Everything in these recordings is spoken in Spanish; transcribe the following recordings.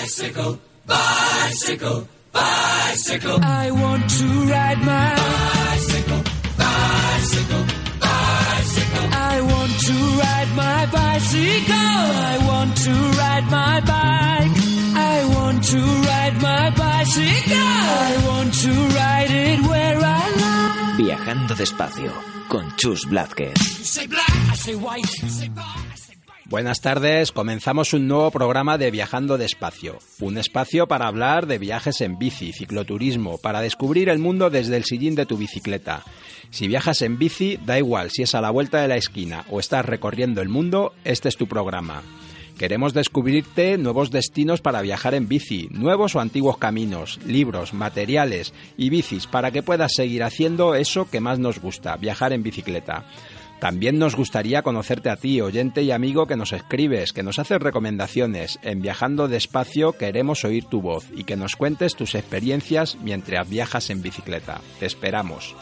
Bicycle, bicycle, bicycle. I want to ride my bicycle, bicycle, bicycle. I want to ride my bicycle. I want to ride my bike. I want to ride my bicycle. I want to ride it where I like. Viajando despacio con Chus Blázquez. Say black, I say white, say black. Buenas tardes, comenzamos un nuevo programa de Viajando despacio, un espacio para hablar de viajes en bici, cicloturismo, para descubrir el mundo desde el sillín de tu bicicleta. Si viajas en bici, da igual si es a la vuelta de la esquina o estás recorriendo el mundo, este es tu programa. Queremos descubrirte nuevos destinos para viajar en bici, nuevos o antiguos caminos, libros, materiales y bicis para que puedas seguir haciendo eso que más nos gusta, viajar en bicicleta. También nos gustaría conocerte a ti, oyente y amigo que nos escribes, que nos haces recomendaciones. En Viajando Despacio queremos oír tu voz y que nos cuentes tus experiencias mientras viajas en bicicleta. Te esperamos.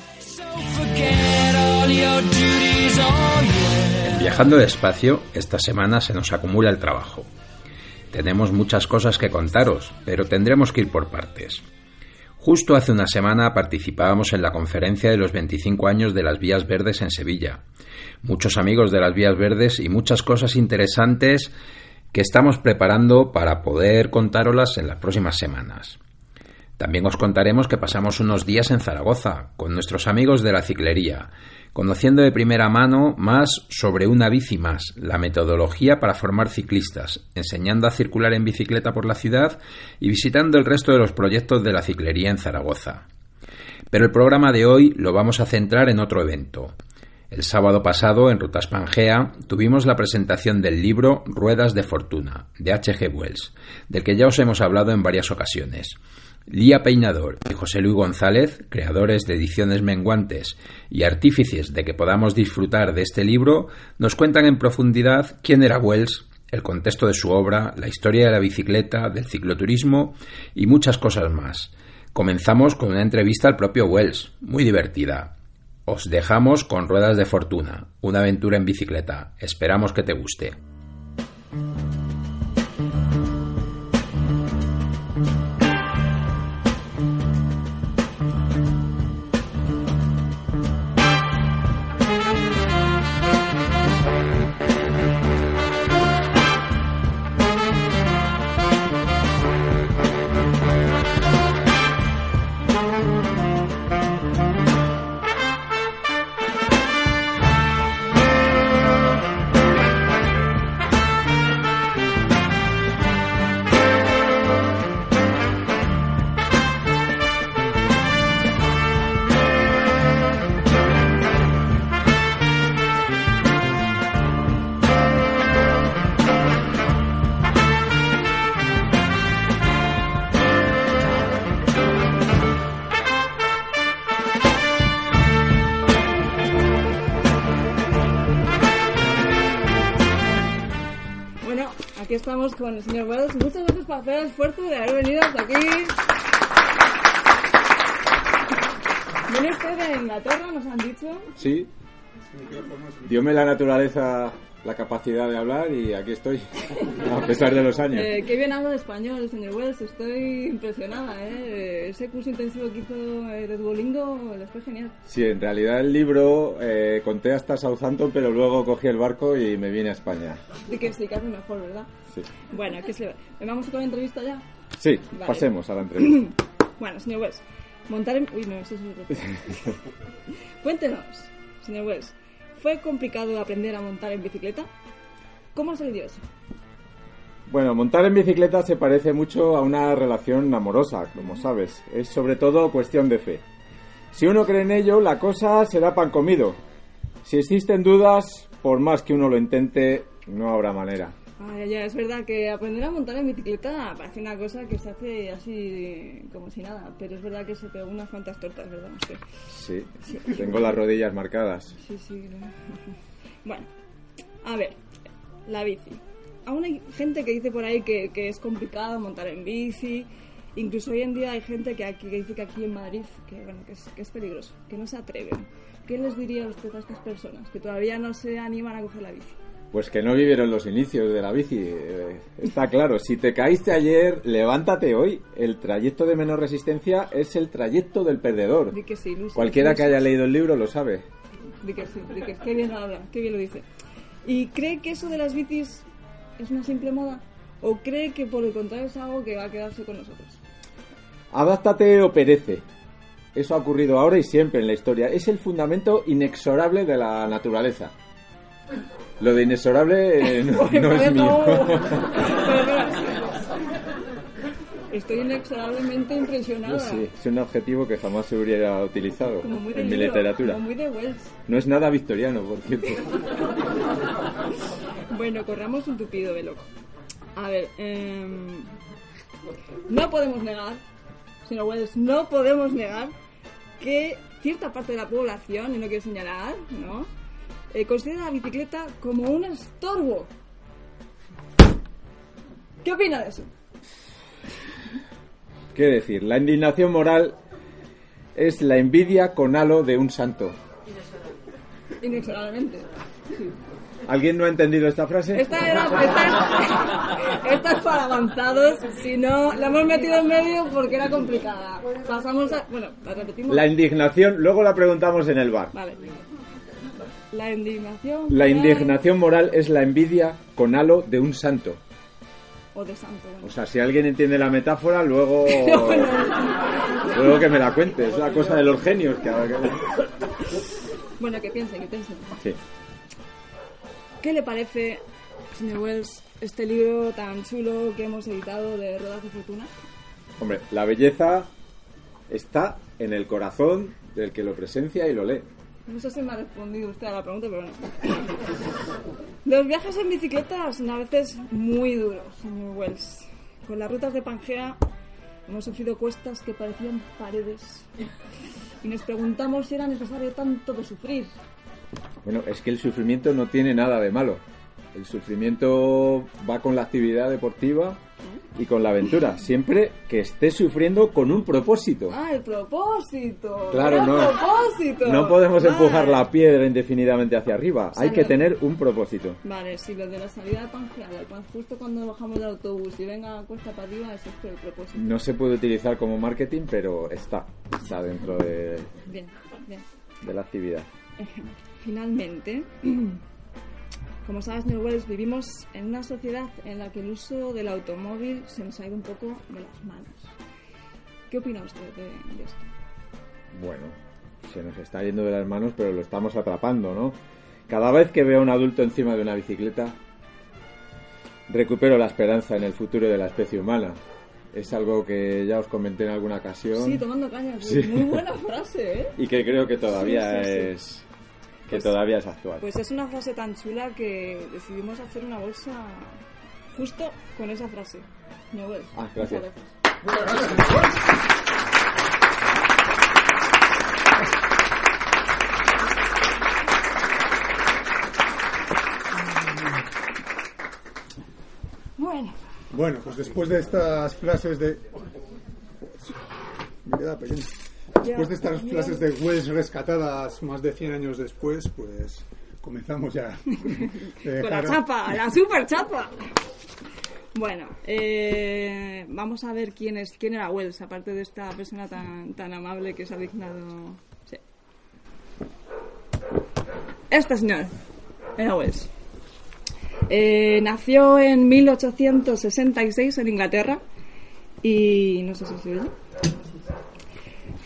En Viajando despacio, esta semana se nos acumula el trabajo. Tenemos muchas cosas que contaros, pero tendremos que ir por partes. Justo hace una semana participábamos en la conferencia de los 25 años de las Vías Verdes en Sevilla. Muchos amigos de las Vías Verdes y muchas cosas interesantes que estamos preparando para poder contároslas en las próximas semanas. También os contaremos que pasamos unos días en Zaragoza con nuestros amigos de la ciclería, conociendo de primera mano más sobre una bici más, la metodología para formar ciclistas, enseñando a circular en bicicleta por la ciudad y visitando el resto de los proyectos de la ciclería en Zaragoza. Pero el programa de hoy lo vamos a centrar en otro evento. El sábado pasado, en Rutas Pangea, tuvimos la presentación del libro Ruedas de Fortuna, de H.G. Wells, del que ya os hemos hablado en varias ocasiones. Lía Peinador y José Luis González, creadores de Ediciones Menguantes y artífices de que podamos disfrutar de este libro, nos cuentan en profundidad quién era Wells, el contexto de su obra, la historia de la bicicleta, del cicloturismo y muchas cosas más. Comenzamos con una entrevista al propio Wells, muy divertida. Os dejamos con Ruedas de Fortuna, una aventura en bicicleta. Esperamos que te guste. Hacer el esfuerzo de haber venido hasta aquí. Viene usted de Inglaterra, nos han dicho. Sí. Dióme la naturaleza la capacidad de hablar y aquí estoy, a pesar de los años. Eh, qué bien habla de español señor Wells, estoy impresionada. ¿eh? Ese curso intensivo que hizo eh, de Duolingo le fue genial. Sí, en realidad el libro eh, conté hasta Southampton, pero luego cogí el barco y me vine a España. Y que sí, mejor, ¿verdad? Sí, Bueno, ¿qué se? ¿Vamos con la entrevista ya? sí Vale. pasemos a la entrevista. Bueno, señor Wells, montar en... Uy, no, eso es otro. Cuéntenos, señor Wells, ¿fue complicado aprender a montar en bicicleta? ¿Cómo se le dio eso? Bueno, montar en bicicleta se parece mucho a una relación amorosa, como sabes. Es sobre todo cuestión de fe. Si uno cree en ello, la cosa será pan comido. Si existen dudas, por más que uno lo intente, no habrá manera. Ay, ya, es verdad que aprender a montar en bicicleta parece una cosa que se hace así como si nada, pero es verdad que se pegó unas cuantas tortas, ¿verdad? usted? Sí, tengo las rodillas marcadas. Sí, sí. Bueno, a ver, la bici. Aún hay gente que dice por ahí que, que es complicado montar en bici. Incluso hoy en día hay gente que, aquí, que dice que aquí en Madrid que, bueno, que, es, que es peligroso, que no se atreven. ¿Qué les diría usted a estas personas que todavía no se animan a coger la bici? Pues que no vivieron los inicios de la bici. eh, está claro, si te caíste ayer, levántate hoy. El trayecto de menor resistencia es el trayecto del perdedor. Di que sí, Luis. Cualquiera Luis. que haya leído el libro lo sabe. Di que sí, di que qué bien habla, qué bien lo dice. ¿Y cree que eso de las bicis es una simple moda? ¿O cree que por el contrario es algo que va a quedarse con nosotros? Adáptate o perece. Eso ha ocurrido ahora y siempre en la historia. Es el fundamento inexorable de la naturaleza. Lo de inexorable eh, no, no es mío. Estoy inexorablemente impresionada. Es un adjetivo que jamás se hubiera utilizado Como muy de en mi literatura. Como muy de Wells. No es nada victoriano, por cierto. Bueno, corramos un tupido velo. A ver, em, no podemos negar, señor Wells, no podemos negar que cierta parte de la población, y no quiero señalar, ¿no? Eh, considera la bicicleta como un estorbo. ¿Qué opina de eso? ¿Qué decir? La indignación moral es la envidia con halo de un santo. Inexorablemente. ¿Alguien no ha entendido esta frase? Esta, era, esta, es, esta es para avanzados, si no, la hemos metido en medio porque era complicada. Pasamos a... Bueno, la repetimos. La indignación, luego la preguntamos en el bar. Vale. La indignación. La moral indignación moral es la envidia con halo de un santo. O de santo. bueno. O sea, si alguien entiende la metáfora, luego, luego que me la cuente. Es la cosa de los genios. Que, Bueno, que piensen, que piensen. Sí. ¿Qué le parece, señor Wells, este libro tan chulo que hemos editado de Ruedas de Fortuna? Hombre, la belleza está en el corazón del que lo presencia y lo lee. No sé si me ha respondido usted a la pregunta, pero bueno. Los viajes en bicicleta son a veces muy duros, señor Wells. Con las rutas de Pangea hemos sufrido cuestas que parecían paredes. Y nos preguntamos si era necesario tanto de sufrir. Bueno, es que el sufrimiento no tiene nada de malo. El sufrimiento va con la actividad deportiva y con la aventura, siempre que estés sufriendo con un propósito. ¡Ah, el propósito! Claro, ¡El no. propósito! No podemos Vale. empujar la piedra indefinidamente hacia arriba. Hay que tener un propósito. Vale, si lo de la salida del pan- justo cuando bajamos del autobús y venga cuesta para arriba, eso es el propósito. No se puede utilizar como marketing, pero está, está dentro de, Bien, bien. de la actividad. Finalmente, como sabes, señor Wells, vivimos en una sociedad en la que el uso del automóvil se nos ha ido un poco de las manos. ¿Qué opina usted de, de esto? Bueno, se nos está yendo de las manos, pero lo estamos atrapando, ¿no? Cada vez que veo a un adulto encima de una bicicleta, recupero la esperanza en el futuro de la especie humana. Es algo que ya os comenté en alguna ocasión Sí, tomando caña. Sí. Muy buena frase, ¿eh? y que creo que todavía sí, sí. es que todavía es actual. Pues es una frase tan chula que decidimos hacer una bolsa justo con esa frase. Wells, Ah, muchas gracias. Bueno, Bueno, pues después de estas frases de. Me queda pequeño. Después de estas frases de Wells rescatadas más de 100 años después, pues comenzamos ya. Eh, con la chapa, la super chapa. Bueno, eh, vamos a ver quién es quién era Wells, aparte de esta persona tan, tan amable que se ha dignado. Sí. Este señor era Wells. Eh, nació en 1866 en Inglaterra y no sé si se oye.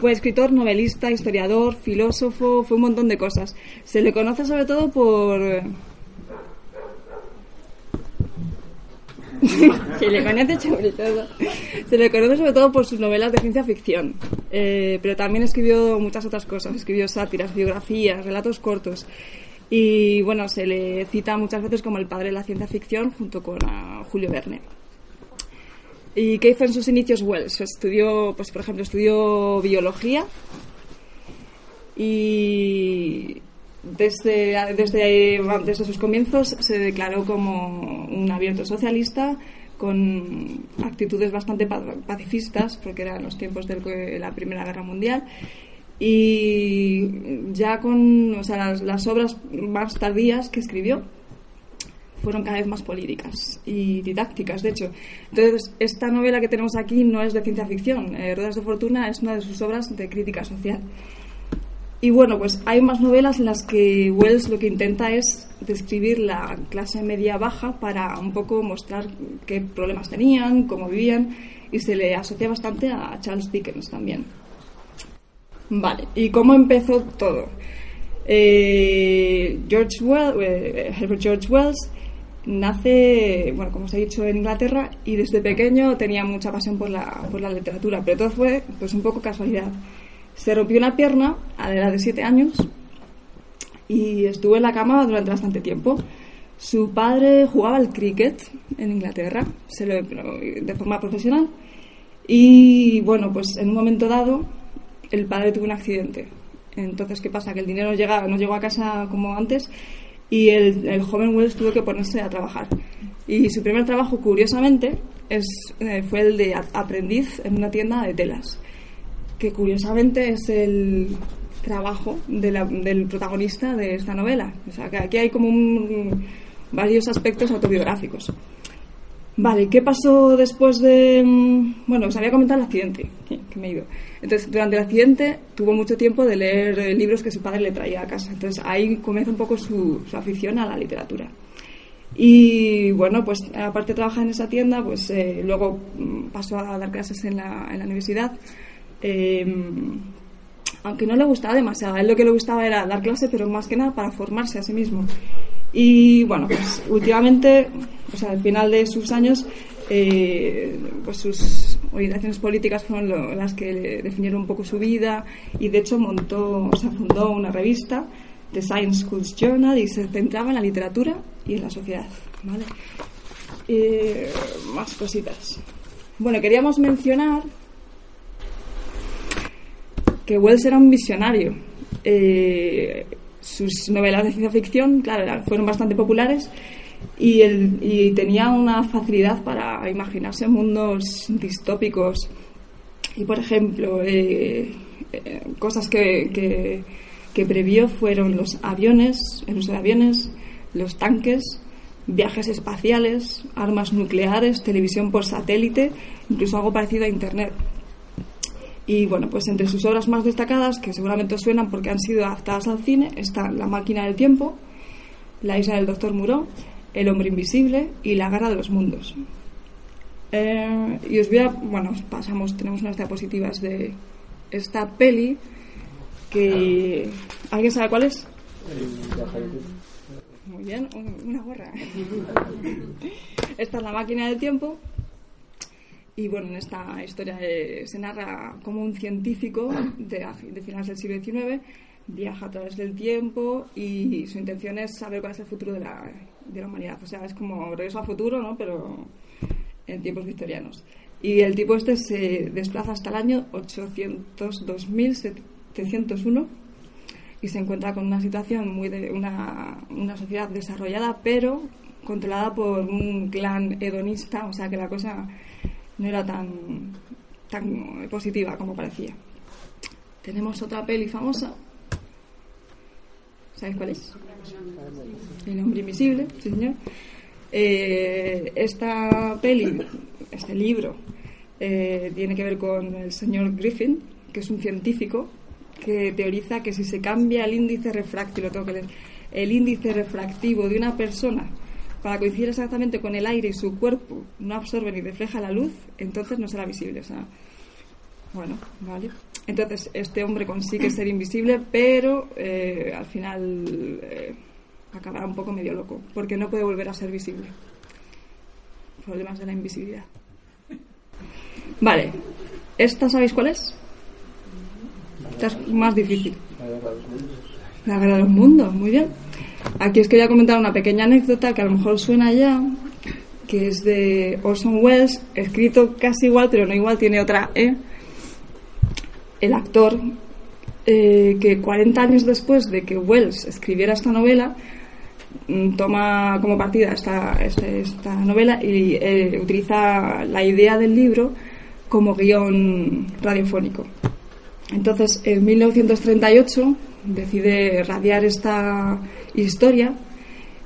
Fue escritor, novelista, historiador, filósofo, fue un montón de cosas. Se le conoce sobre todo por... Se le conoce sobre todo, se le conoce sobre todo por sus novelas de ciencia ficción, Eh, pero también escribió muchas otras cosas, escribió sátiras, biografías, relatos cortos y bueno, se le cita muchas veces como el padre de la ciencia ficción junto con Julio Verne. ¿Y qué hizo en sus inicios Wells? Estudió, pues por ejemplo, estudió biología y desde, desde, desde sus comienzos se declaró como un abierto socialista con actitudes bastante pa- pacifistas, porque eran los tiempos de la Primera Guerra Mundial. Y ya con o sea, las, las obras más tardías que escribió, fueron cada vez más políticas y didácticas, de hecho. Entonces, esta novela que tenemos aquí no es de ciencia ficción. Eh, Ruedas de Fortuna es una de sus obras de crítica social. Y bueno, pues hay más novelas en las que Wells lo que intenta es describir la clase media baja para un poco mostrar qué problemas tenían, cómo vivían, y se le asocia bastante a Charles Dickens también. Vale, ¿y cómo empezó todo? Eh, George Wells, eh, Herbert George Wells nace, bueno, como os he dicho, en Inglaterra y desde pequeño tenía mucha pasión por la, por la literatura, pero todo fue pues un poco casualidad. Se rompió una pierna a la edad de 7 años y estuvo en la cama durante bastante tiempo. Su padre jugaba al cricket en Inglaterra, de forma profesional, y bueno, pues en un momento dado el padre tuvo un accidente. Entonces, ¿qué pasa? Que el dinero llega, no llegó a casa como antes y el, el, joven Wells tuvo que ponerse a trabajar. Y su primer trabajo, curiosamente, es, eh, fue el de aprendiz en una tienda de telas que curiosamente es el trabajo de la, del protagonista de esta novela. O sea, que aquí hay como un, varios aspectos autobiográficos. Vale, ¿qué pasó después de...? Bueno, os había comentado el accidente, que me he ido. Entonces, durante el accidente tuvo mucho tiempo de leer libros que su padre le traía a casa. Entonces, ahí comienza un poco su, afición a la literatura. Y bueno, pues aparte de trabajar en esa tienda, pues eh, luego pasó a dar clases en la, en la universidad Em, aunque no le gustaba demasiado. A él lo que le gustaba era dar clase, pero más que nada para formarse a sí mismo. Y bueno, pues últimamente, sea, al final de sus años, eh, pues sus orientaciones políticas fueron las que definieron un poco su vida y de hecho montó, o sea, fundó una revista, The Science Schools Journal, y se centraba en la literatura y en la sociedad. ¿vale? Eh, más cositas. Bueno, queríamos mencionar que Wells era un visionario. Eh, sus novelas de ciencia ficción, claro, fueron bastante populares y, tenía una facilidad para imaginarse mundos distópicos. Y, por ejemplo, eh, eh, cosas que, que, que, previó fueron los aviones, el uso de aviones, los tanques, viajes espaciales, armas nucleares, televisión por satélite, incluso algo parecido a Internet. Y bueno, pues entre sus obras más destacadas, que seguramente os suenan porque han sido adaptadas al cine, están La máquina del tiempo, La isla del doctor Muró, El hombre invisible y La guerra de los mundos. Eh, y os voy a, bueno, pasamos, tenemos unas diapositivas de esta peli que... ¿Alguien sabe cuál es? Muy bien, una gorra. Esta es La máquina del tiempo y bueno, en esta historia eh, se narra como un científico de, de, finales del siglo XIX viaja a través del tiempo y su intención es saber cuál es el futuro de la, de la humanidad. O sea, es como regreso al futuro, ¿no? Pero en tiempos victorianos. Y el tipo este se desplaza hasta el año 802.701 y se encuentra con una situación muy de una, una sociedad desarrollada, pero controlada por un clan hedonista, o sea que la cosa no era tan, tan positiva como parecía. Tenemos otra peli famosa. ¿Sabéis cuál es? El hombre invisible, sí señor. Eh, esta peli, este libro, eh, tiene que ver con el señor Griffin, que es un científico que teoriza que si se cambia el índice refractivo, tengo que leer, el índice refractivo de una persona para coincidir exactamente con el aire y su cuerpo no absorbe ni refleja la luz, entonces no será visible. O sea, bueno, vale. Entonces este hombre consigue ser invisible, pero eh, al final eh, acabará un poco medio loco, porque no puede volver a ser visible. Problemas de la invisibilidad. Vale, ¿esta sabéis cuál es? Esta es más difícil. La guerra de los mundos, muy bien. Aquí os quería comentar una pequeña anécdota que a lo mejor suena ya, que es de Orson Welles, escrito casi igual, pero no igual, tiene otra E. El actor, eh, que 40 años después de que Wells escribiera esta novela, mm, toma como partida esta, novela y eh, utiliza la idea del libro como guion radiofónico. Entonces, en 1938 decide radiar esta historia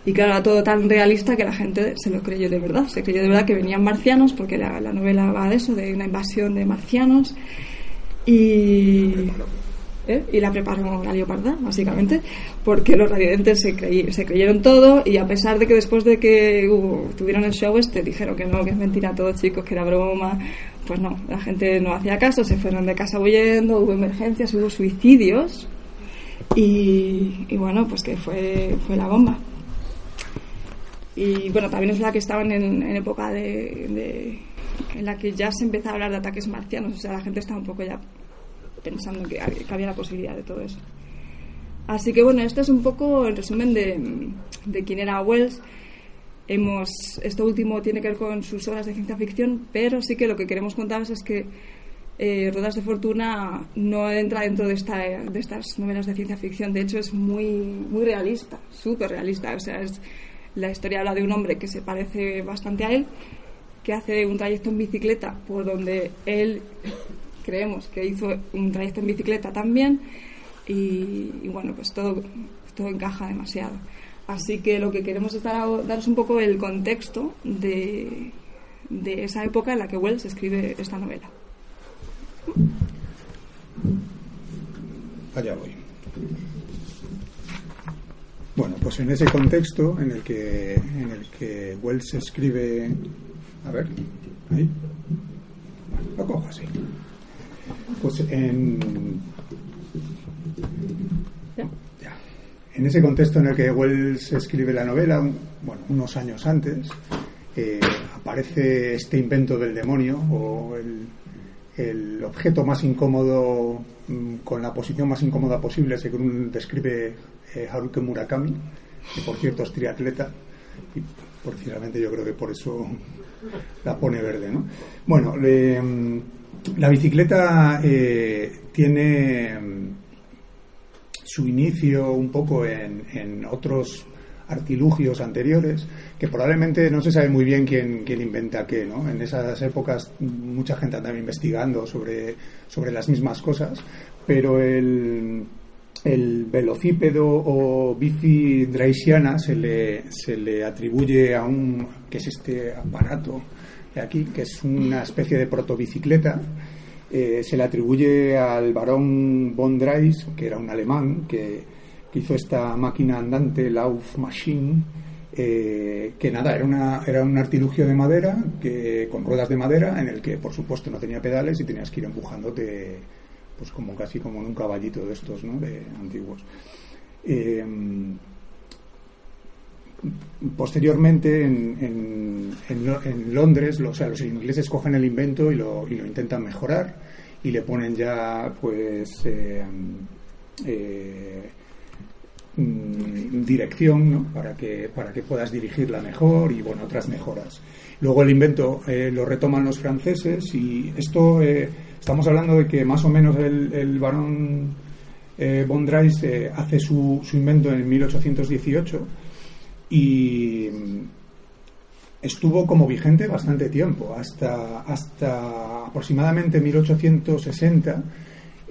Y claro, era todo tan realista que la gente se lo creyó de verdad. Se creyó de verdad que venían marcianos, porque la, la novela va de eso, de una invasión de marcianos. Y, ¿eh? y la preparó la leoparda, básicamente, porque los radiantes se, creyeron todo y a pesar de que después de que hubo- tuvieron el show este dijeron que no, que es mentira todo chicos, que era broma, pues no, la gente no hacía caso, se fueron de casa huyendo, hubo emergencias, hubo suicidios y, bueno, pues que fue, fue la bomba. Y bueno, también es verdad que estaban en, época de, en la que ya se empezaba a hablar de ataques marcianos, o sea, la gente estaba un poco ya pensando que que había la posibilidad de todo eso. Así que bueno, esto es un poco el resumen de, de quién era Wells. Hemos, esto último tiene que ver con sus obras de ciencia ficción, pero sí que lo que queremos contaros es que eh, Ruedas de Fortuna no entra dentro de, esta, de estas novelas de ciencia ficción. De hecho, es muy, muy realista, súper realista. O sea, es, la historia habla de un hombre que se parece bastante a él, que hace un trayecto en bicicleta por donde él creemos que hizo un trayecto en bicicleta también y, y bueno pues todo todo encaja demasiado así que lo que queremos es dar, daros un poco el contexto de, de esa época en la que Wells escribe esta novela Allá voy. Bueno, pues en ese contexto en el que en el que Wells escribe, a ver, ahí, lo cojo así. Pues en ¿Ya? en ese contexto en el que Wells escribe la novela, bueno, unos años antes, eh, aparece este invento del demonio o el, el objeto más incómodo mm, con la posición más incómoda posible, según describe eh, Haruki Murakami, que por cierto es triatleta y precisamente yo creo que por eso la pone verde, ¿no? Bueno, mm, la bicicleta eh, tiene mm, su inicio un poco en otros artilugios anteriores, que probablemente no se sabe muy bien quién, quién inventa qué, ¿no? En esas épocas mucha gente andaba investigando sobre, sobre las mismas cosas, pero el, el velocípedo o bici draisiana se le, se le atribuye a un, que es este aparato de aquí, que es una especie de protobicicleta, eh, se le atribuye al barón von Dreis, que era un alemán, que, hizo esta máquina andante, Lauf Machine, eh, que nada, era, una, era un artilugio de madera, que, con ruedas de madera, en el que por supuesto no tenía pedales y tenías que ir empujándote, pues como casi como en un caballito de estos, ¿no? De antiguos. Eh, posteriormente en, en, en Lo- Londres los, o sea, los ingleses cogen el invento y lo, y lo intentan mejorar y le ponen ya pues eh, mm, dirección ¿no? para que para que puedas dirigirla mejor y bueno otras mejoras luego el invento eh, lo retoman los franceses y esto eh, estamos hablando de que más o menos el, el barón eh, von Dreis eh, hace su, su invento en 1818 y mm, estuvo como vigente bastante tiempo, hasta, hasta aproximadamente 1860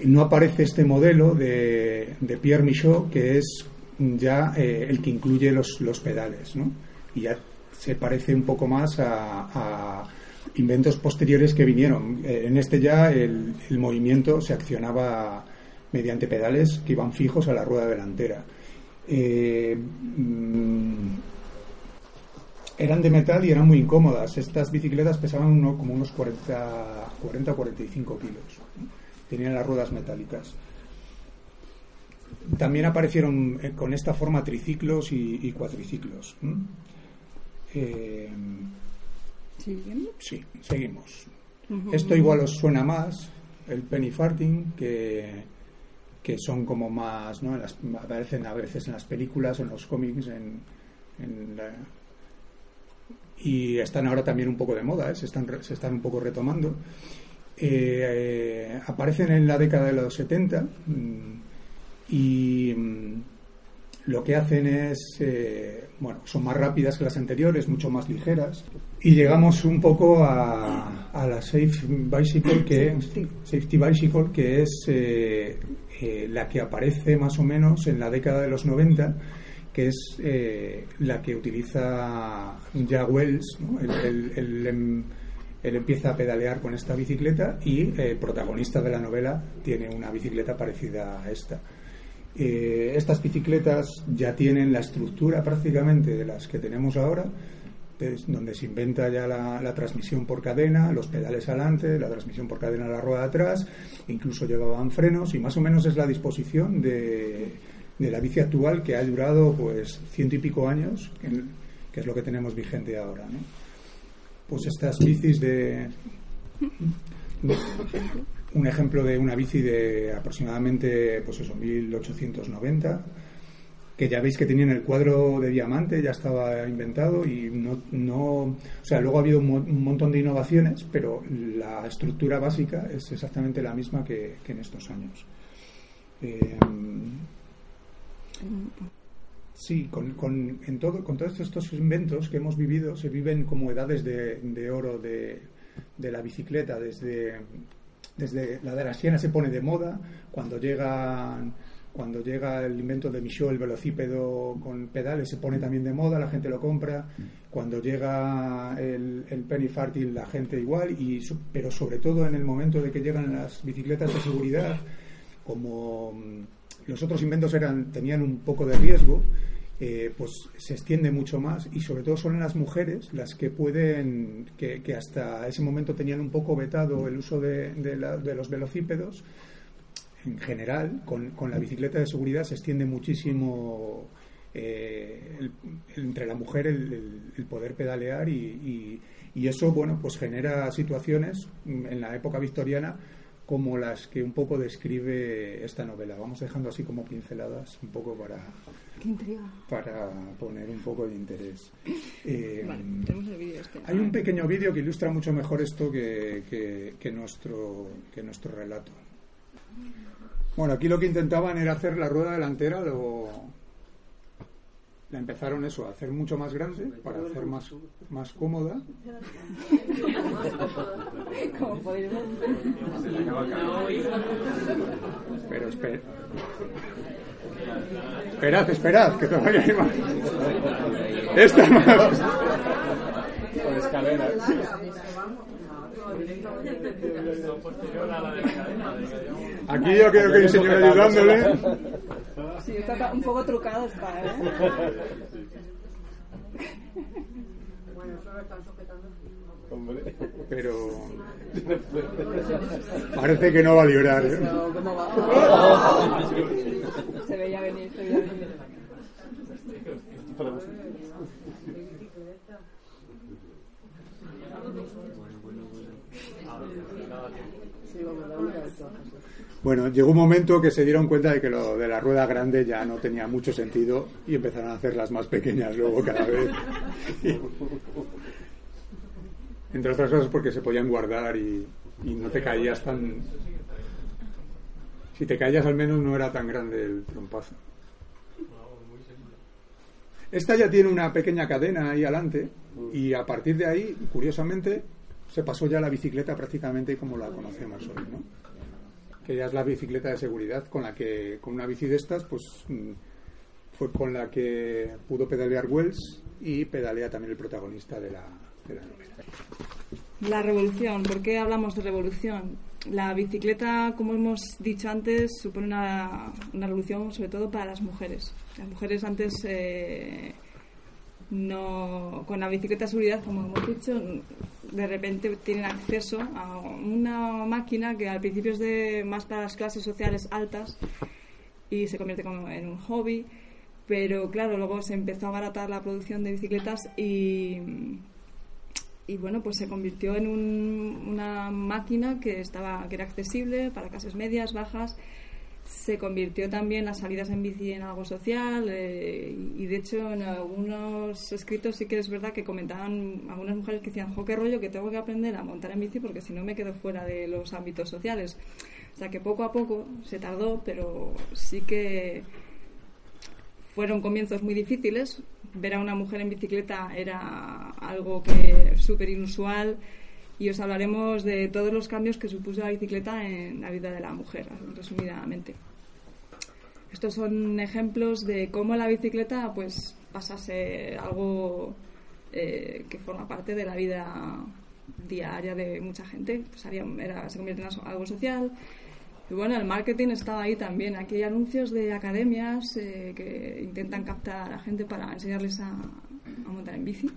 no aparece este modelo de, de Pierre Michaud que es ya eh, el que incluye los, los pedales, ¿no? Y ya se parece un poco más a, inventos posteriores que vinieron. Eh, en este ya el, movimiento se accionaba mediante pedales que iban fijos a la rueda delantera. Eh, mm, eran de metal y eran muy incómodas. Estas bicicletas pesaban uno, como unos 40, 40 o 45 kilos. Tenían las ruedas metálicas. También aparecieron eh, con esta forma triciclos y, y cuatriciclos. Eh, ¿Siguiendo? sí, seguimos. Esto igual os suena más, el penny farthing, que, que son como más, ¿no? Las- aparecen a veces en las películas o en los cómics, en, en la- y están ahora también un poco de moda, ¿eh? se, están, se están un poco retomando. Eh, eh, aparecen en la década de los 70 mm, y mm, lo que hacen es, eh, bueno, son más rápidas que las anteriores, mucho más ligeras. Y llegamos un poco a, a la Safe Bicycle, que, Safety Bicycle, que es eh, eh, la que aparece más o menos en la década de los 90 que es eh, la que utiliza ya Wells. ¿no? Él, él- empieza a pedalear con esta bicicleta y el protagonista de la novela tiene una bicicleta parecida a esta. Eh, estas bicicletas ya tienen la estructura prácticamente de las que tenemos ahora, donde se inventa ya la, transmisión por cadena, los pedales adelante, la transmisión por cadena a la rueda atrás, incluso llevaban frenos y más o menos es la disposición de, de la bici actual que ha durado pues ciento y pico años, que, es lo que tenemos vigente ahora. ¿no? Pues estas bicis de, de- un ejemplo de una bici de aproximadamente pues eso 1890 que ya veis que tenían el cuadro de diamante, ya estaba inventado y no, no o sea, luego ha habido un, mo- un montón de innovaciones, pero la estructura básica es exactamente la misma que, que en estos años. Eh, sí, con, con- en todo, con todos estos inventos que hemos vivido, se viven como edades de, de oro de, de la bicicleta, desde, desde la de la Siena se pone de moda, cuando llegan cuando llega el invento de Michaud, el velocípedo con pedales, se pone también de moda, la gente lo compra. Cuando llega el, penny farthing, la gente igual. Y, pero sobre todo en el momento de que llegan las bicicletas de seguridad, como mm, los otros inventos eran tenían un poco de riesgo, eh, pues se extiende mucho más y sobre todo son las mujeres las que pueden, que, hasta ese momento tenían un poco vetado el uso de, la- de los velocípedos, en general, con, con la bicicleta de seguridad se extiende muchísimo eh, entre la mujer el, poder pedalear y, y- y eso, bueno, pues genera situaciones mm, en la época victoriana como las que un poco describe esta novela. Vamos dejando así como pinceladas un poco para, Qué intriga. para poner un poco de interés. Eh, Vale, tenemos el vídeo este. hay un pequeño vídeo que ilustra mucho mejor esto que, que- que nuestro, que nuestro relato. Bueno, aquí lo que intentaban era hacer la rueda delantera, lo, la empezaron eso, a hacer mucho más grande para hacer más, más cómoda. Como podéis ver. Pero espera. Esperad, esperad, que todavía hay más. Esta más. Con escaleras. Aquí yo creo que hay un señor ayudándole. Sí, está un poco trucado está, ¿eh? Pero parece que no va a librar. ¿eh? Se veía venir, se veía venir. Bueno, llegó un momento que se dieron cuenta de que lo de la rueda grande ya no tenía mucho sentido y empezaron a hacer las más pequeñas luego cada vez. Entre otras cosas porque se podían guardar y, y no te caías tan... Si te caías al menos no era tan grande el trompazo. Esta ya tiene una pequeña cadena ahí adelante y a partir de ahí, curiosamente, se pasó ya la bicicleta prácticamente como la conocemos hoy, ¿no? que ya es la bicicleta de seguridad con la que con una bici de estas pues mm, fue con la que pudo pedalear Wells y pedalea también el protagonista de la, de la novela. La revolución. ¿Por qué hablamos de revolución? La bicicleta, como hemos dicho antes, supone una, una revolución sobre todo para las mujeres. Las mujeres antes eh, no, con la bicicleta de seguridad, como hemos dicho, de repente tienen acceso a una máquina que al principio es de más para las clases sociales altas y se convierte como en un hobby, pero claro, luego se empezó a abaratar la producción de bicicletas y, y bueno, pues se convirtió en un- una máquina que estaba que era accesible para clases medias, bajas. Se convirtió también las salidas en bici en algo social eh, y de hecho en algunos escritos sí que es verdad que comentaban algunas mujeres que decían, jo, qué rollo que tengo que aprender a montar en bici porque si no me quedo fuera de los ámbitos sociales. O sea que poco a poco se tardó, pero sí que fueron comienzos muy difíciles. Ver a una mujer en bicicleta era algo que súper inusual y os hablaremos de todos los cambios que supuso la bicicleta en la vida de la mujer, resumidamente. estos son ejemplos de cómo la bicicleta pues pasa algo eh, que forma parte de la vida diaria de mucha gente. Pues era, se convierte en algo social. Y bueno, el marketing estaba ahí también. Aquí hay anuncios de academias eh, que intentan captar a gente para enseñarles a, a montar en bici.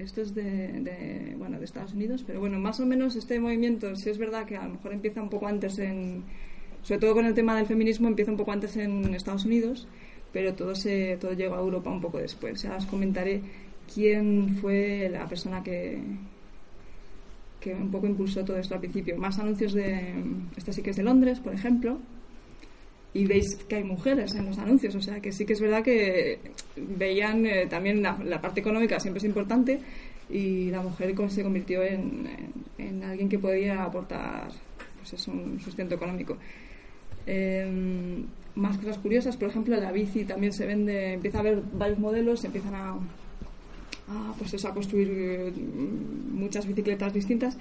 Esto es de, bueno, de Estados Unidos, pero bueno, más o menos este movimiento, si es verdad que a lo mejor empieza un poco antes en, sobre todo con el tema del feminismo, empieza un poco antes en Estados Unidos, pero todo, se, todo llegó a Europa un poco después. Ya os comentaré quién fue la persona que, que un poco impulsó todo esto al principio. Más anuncios de, esta sí que es de Londres, por ejemplo, y veis que hay mujeres en los anuncios, o sea que sí que es verdad que veían eh, también la, parte económica siempre es importante y la mujer se convirtió en, en, alguien que podía aportar pues es un sustento económico. Em, más cosas curiosas, por ejemplo, la bici también se vende, empieza a haber varios modelos, se empiezan a, pues a construir eh, muchas bicicletas distintas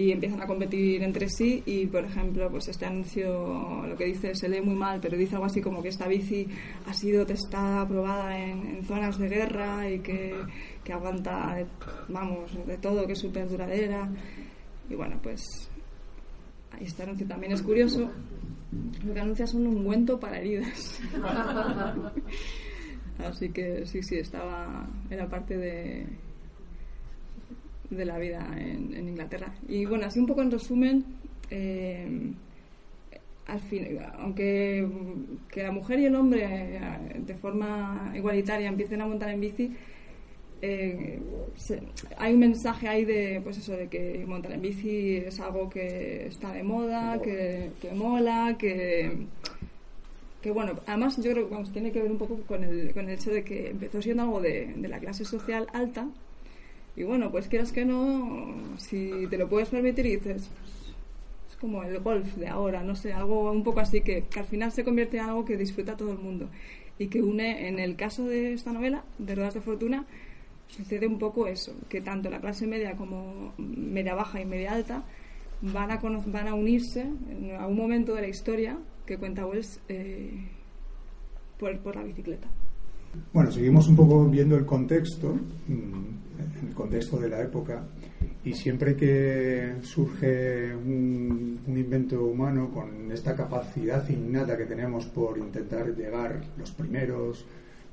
y empiezan a competir entre sí y por ejemplo pues este anuncio lo que dice se lee muy mal pero dice algo así como que esta bici ha sido testada probada en, zonas de guerra y que, que aguanta vamos de todo que es súper duradera. Y bueno pues este anuncio. También es curioso lo que anuncia son un ungüento para heridas. Así que sí sí estaba era parte de de la vida en, Inglaterra. Y bueno, así un poco en resumen, eh, al fin, aunque que la mujer y el hombre eh, de forma igualitaria empiecen a montar en bici, eh, hay un mensaje ahí de pues eso de que montar en bici es algo que está de moda, que, mola, que que bueno, además yo creo que tiene que ver un poco con el, con el hecho de que empezó siendo algo de, de la clase social alta y bueno, pues quieras que no, si te lo puedes permitir dices, es como el golf de ahora, no sé, algo un poco así que, al final se convierte en algo que disfruta todo el mundo y que une, en el caso de esta novela, de Ruedas de Fortuna, sucede un poco eso, que tanto la clase media como media baja y media alta van a, van a unirse en algún momento de la historia que cuenta Wells eh, por, por la bicicleta. Bueno, seguimos un poco viendo el contexto, mm, el contexto de la época, y siempre que surge un, invento humano con esta capacidad innata que tenemos por intentar llegar los primeros,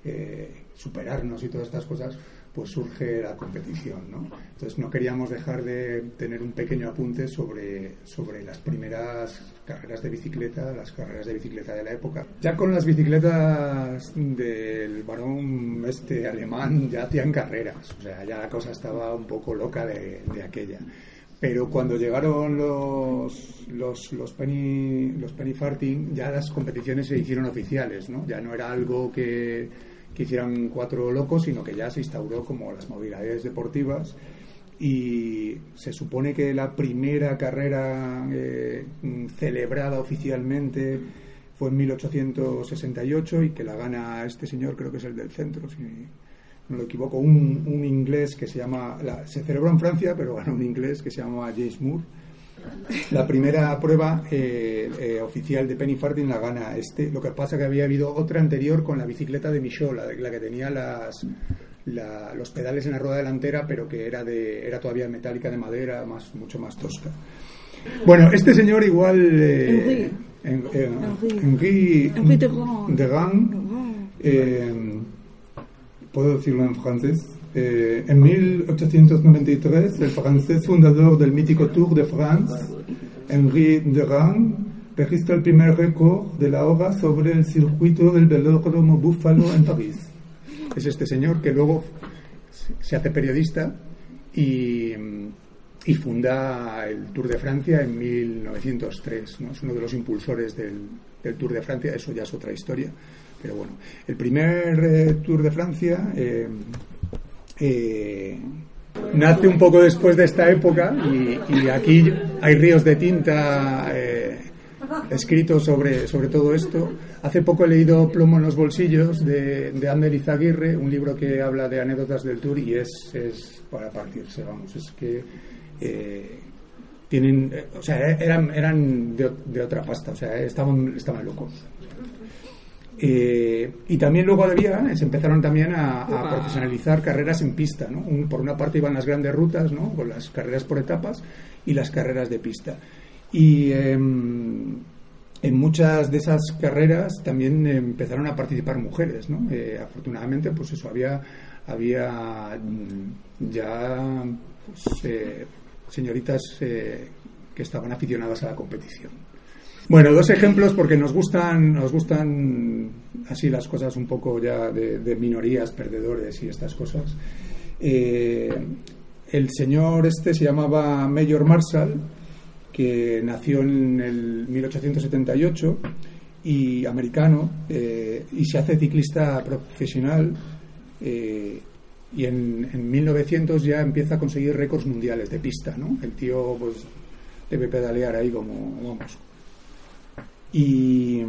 eh, superarnos y todas estas cosas, pues surge la competición. ¿no? Entonces no queríamos dejar de tener un pequeño apunte sobre, sobre las primeras carreras de bicicleta, las carreras de bicicleta de la época. Ya con las bicicletas del varón este alemán ya hacían carreras, o sea, ya la cosa estaba un poco loca de, de aquella. Pero cuando llegaron los, los, los, penny, los penny farting, ya las competiciones se hicieron oficiales, ¿no? Ya no era algo que que hicieran cuatro locos, sino que ya se instauró como las movilidades deportivas. Y se supone que la primera carrera eh, celebrada oficialmente fue en 1868 y que la gana este señor, creo que es el del centro, si no lo equivoco, un, un inglés que se llama, se celebró en Francia, pero ganó un inglés que se llama James Moore la primera prueba eh, eh, oficial de Penny Farthing la gana este. Lo que pasa que había habido otra anterior con la bicicleta de Michaud, la, que tenía las, los pedales en la rueda delantera, pero que era de era todavía metálica de madera, más mucho más tosca. Bueno, este señor igual eh, Henri, Henri, de puedo decirlo en francés. Eh, en 1893, el francés fundador del mítico Tour de France, Henri Durand, registra el primer récord de la hora sobre el circuito del velódromo Búfalo en París. Es este señor que luego se hace periodista y, y funda el Tour de Francia en 1903. ¿no? Es uno de los impulsores del, del, Tour de Francia, eso ya es otra historia. Pero bueno, el primer eh, Tour de Francia eh, eh, nace un poco después de esta época y, aquí hay ríos de tinta eh, escritos sobre, sobre todo esto. Hace poco he leído Plomo en los bolsillos de, de Ander Izaguirre, un libro que habla de anécdotas del tour y es, es para partirse, vamos, es que eh, tienen, o sea, eran, eran de, de, otra pasta, o sea, estaban, estaban locos. Eh, y también luego había, se empezaron también a, a profesionalizar carreras en pista. ¿no? Un- por una parte iban las grandes rutas, ¿no? con las carreras por etapas, y las carreras de pista. Y em, en muchas de esas carreras también empezaron a participar mujeres. ¿no? Eh, afortunadamente, pues eso, había, había mm, ya pues, eh, señoritas que estaban aficionadas a la competición. Bueno, dos ejemplos porque nos gustan, nos gustan así las cosas un poco ya de, minorías, perdedores y estas cosas. Eh, el señor este se llamaba Mayor Marshall, que nació en el 1878 y americano eh, y se hace ciclista profesional eh, y en, en 1900 ya empieza a conseguir récords mundiales de pista, ¿no? El tío pues debe pedalear ahí como, vamos, y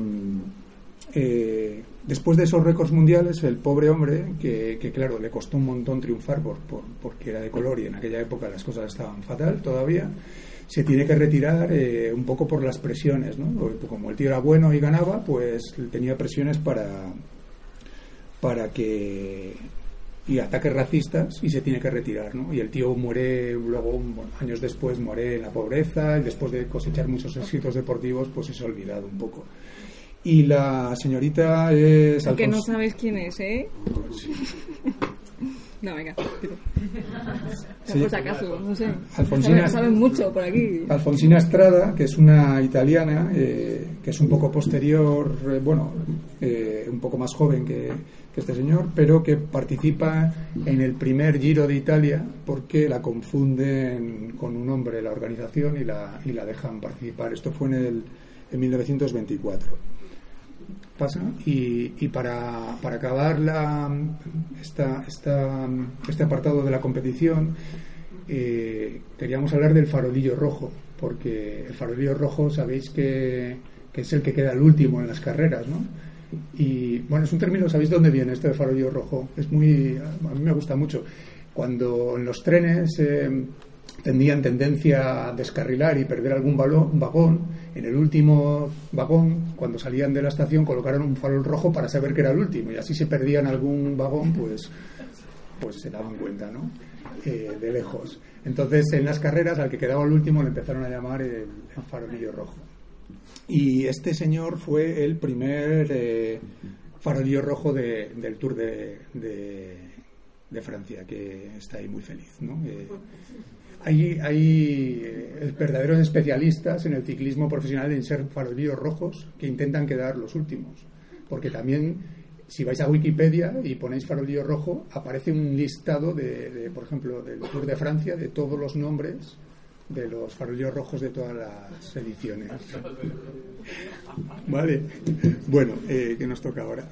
eh, después de esos récords mundiales, el pobre hombre, que, claro, le costó un montón triunfar por, por- porque era de color y en aquella época las cosas estaban fatal todavía, se tiene que retirar eh, un poco por las presiones, ¿no? Como el tío era bueno y ganaba, pues tenía presiones para, para que y ataques racistas y se tiene que retirar, ¿no? Y el tío muere luego, bueno, años después, muere en la pobreza y después de cosechar muchos éxitos deportivos, pues es olvidado un poco. Y la señorita es Que no sabéis quién es, ¿eh? No, venga. Sí. Por si acaso, no sé. Alfonsina- Saben, saben mucho por aquí. Alfonsina Estrada, que es una italiana, eh, que es un poco posterior, eh, bueno, eh, un poco más joven que, que este señor, pero que participa en el primer Giro de Italia porque la confunden con un hombre la organización y la, y la dejan participar. Esto fue en, el, en 1924 pasa y, y para, para acabar la, esta, esta, este apartado de la competición eh, queríamos hablar del farolillo rojo porque el farolillo rojo sabéis que, es el que queda el último en las carreras ¿no? y bueno es un término ¿sabéis dónde viene esto de farolillo rojo? es muy a mí me gusta mucho cuando en los trenes eh, tenían tendencia a descarrilar y perder algún vagón. En el último vagón, cuando salían de la estación, colocaron un farol rojo para saber que era el último. Y así si perdían algún vagón, pues, pues se daban cuenta, ¿no? Eh, de lejos. Entonces, en las carreras, al que quedaba el último le empezaron a llamar el, farolillo rojo. Y este señor fue el primer eh, farolillo rojo de- del Tour de Francia, que está ahí muy feliz, ¿no? Eh, hay, hay eh, verdaderos especialistas en el ciclismo profesional en ser farolillos rojos que intentan quedar los últimos. Porque también, si vais a Wikipedia y ponéis farolillo rojo, aparece un listado de, de, por ejemplo, del Tour de Francia, de todos los nombres de los farolillos rojos de todas las ediciones. Vale. Bueno, eh, ¿qué nos toca ahora?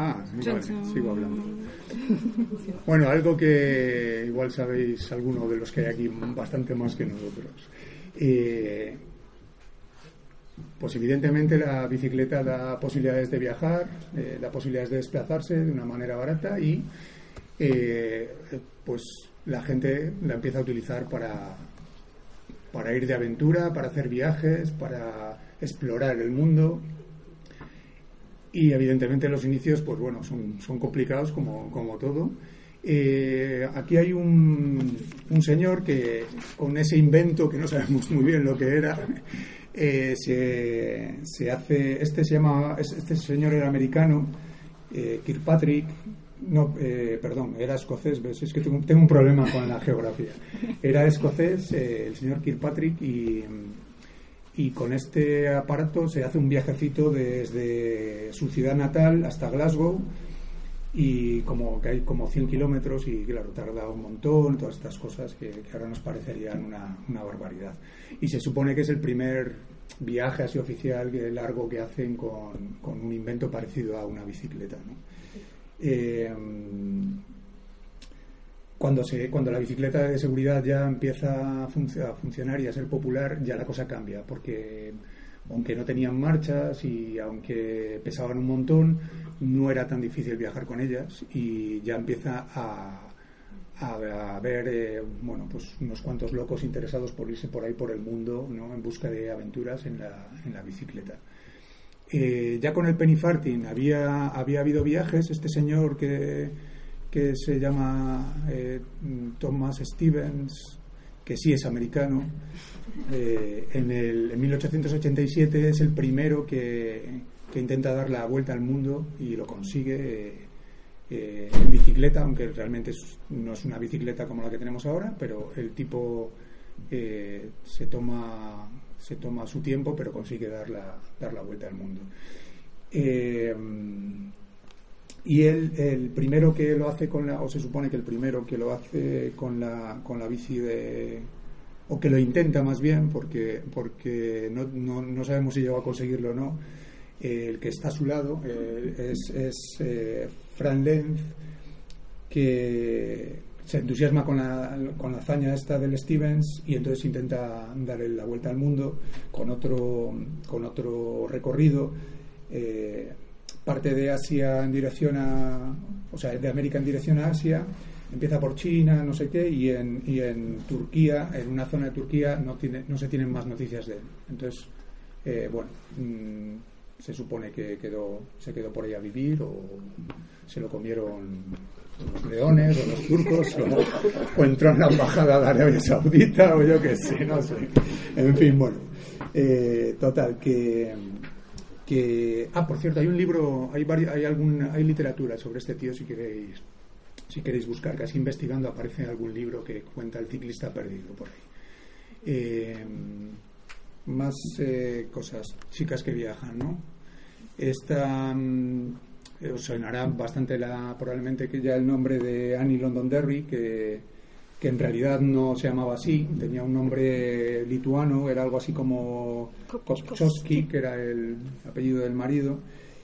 Ah, vale, sigo hablando. Bueno, algo que igual sabéis alguno de los que hay aquí bastante más que nosotros. Eh, pues evidentemente la bicicleta da posibilidades de viajar, eh, da posibilidades de desplazarse de una manera barata y eh, pues la gente la empieza a utilizar para, para ir de aventura, para hacer viajes, para explorar el mundo. Y evidentemente los inicios, pues bueno, son, complicados como, como todo. Eh, aquí hay un, un señor que con ese invento que no sabemos muy bien lo que era, eh, se, se hace, este se llama, este señor era americano, eh, Kirkpatrick, no, eh, perdón, era escocés, ¿ves? es que tengo, tengo un problema con la geografía. Era escocés, el señor Kirkpatrick, y, y con este aparato se hace un viajecito desde su ciudad natal hasta Glasgow y como que hay como 100 kilómetros y claro, tarda un montón, todas estas cosas que, ahora nos parecerían una, una barbaridad. Y se supone que es el primer viaje así oficial largo que hacen con, con un invento parecido a una bicicleta. Eh, cuando, se, cuando la bicicleta de seguridad ya empieza a, func- a funcionar y a ser popular, ya la cosa cambia, porque aunque no tenían marchas y aunque pesaban un montón, no era tan difícil viajar con ellas y ya empieza a, a, a ver eh, bueno, pues unos cuantos locos interesados por irse por ahí por el mundo ¿no? en busca de aventuras en la, en la bicicleta. Eh, ya con el penny farthing había, había habido viajes. Este señor que, que se llama eh, Thomas Stevens, que sí es americano, eh, en, el, en 1887 es el primero que, que intenta dar la vuelta al mundo y lo consigue eh, en bicicleta, aunque realmente no es una bicicleta como la que tenemos ahora, pero el tipo se toma se toma su tiempo, pero consigue dar la, dar la vuelta al mundo. Y él, el primero que lo hace con la, o se supone que el primero que lo hace con la, con la bici de, o que lo intenta más bien, porque, porque no, no, no sabemos si llegó a conseguirlo o no, el que está a su lado es, es Fran Lenz, que se entusiasma con la, con la hazaña esta del Stevens y entonces intenta darle la vuelta al mundo con otro, con otro recorrido. Eh, parte de Asia en dirección a, o sea, de América en dirección a Asia, empieza por China, no sé qué, y en, y en Turquía, en una zona de Turquía, no, tiene, no se tienen más noticias de él. Entonces, eh, bueno, mm, se supone que quedó, se quedó por ahí a vivir o se lo comieron los leones o los turcos o, entró en la embajada de Arabia Saudita o yo qué sé, no sé. En fin, bueno, eh, total, que, que... Ah, por cierto, hay un libro, hay, hay, algún, hay literatura sobre este tío si queréis si queréis buscar, casi investigando aparece algún libro que cuenta el ciclista perdido por ahí. Eh, más eh, cosas, chicas que viajan, ¿no? Esta mm, os sonará bastante la, probablemente que ya el nombre de Annie Londonderry, que, que en realidad no se llamaba así, tenía un nombre lituano, era algo así como Koskowski, que era el apellido del marido.